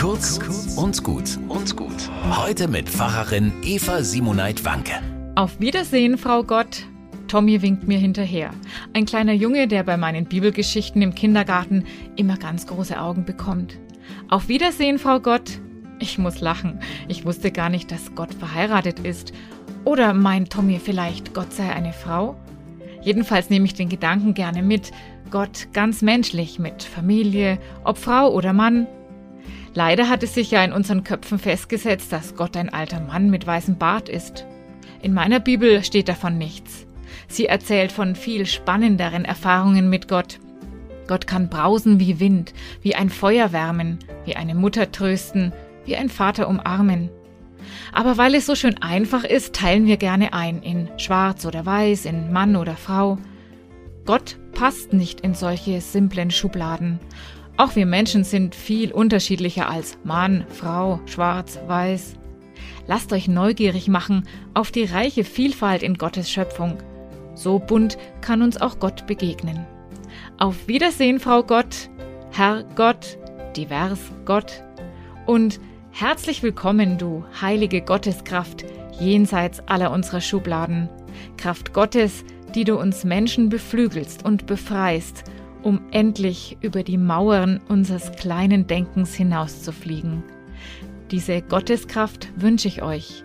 Kurz und gut und gut. Heute mit Pfarrerin Eva Simoneit Wanke. Auf Wiedersehen, Frau Gott. Tommy winkt mir hinterher. Ein kleiner Junge, der bei meinen Bibelgeschichten im Kindergarten immer ganz große Augen bekommt. Auf Wiedersehen, Frau Gott. Ich muss lachen. Ich wusste gar nicht, dass Gott verheiratet ist. Oder meint Tommy vielleicht, Gott sei eine Frau? Jedenfalls nehme ich den Gedanken gerne mit. Gott ganz menschlich, mit Familie, ob Frau oder Mann. Leider hat es sich ja in unseren Köpfen festgesetzt, dass Gott ein alter Mann mit weißem Bart ist. In meiner Bibel steht davon nichts. Sie erzählt von viel spannenderen Erfahrungen mit Gott. Gott kann brausen wie Wind, wie ein Feuer wärmen, wie eine Mutter trösten, wie ein Vater umarmen. Aber weil es so schön einfach ist, teilen wir gerne ein in schwarz oder weiß, in Mann oder Frau. Gott passt nicht in solche simplen Schubladen. Auch wir Menschen sind viel unterschiedlicher als Mann, Frau, schwarz, weiß. Lasst euch neugierig machen auf die reiche Vielfalt in Gottes Schöpfung. So bunt kann uns auch Gott begegnen. Auf Wiedersehen, Frau Gott, Herr Gott, divers Gott und herzlich willkommen, du heilige Gotteskraft, jenseits aller unserer Schubladen. Kraft Gottes, die du uns Menschen beflügelst und befreist, um endlich über die Mauern unseres kleinen Denkens hinauszufliegen. Diese Gotteskraft wünsche ich euch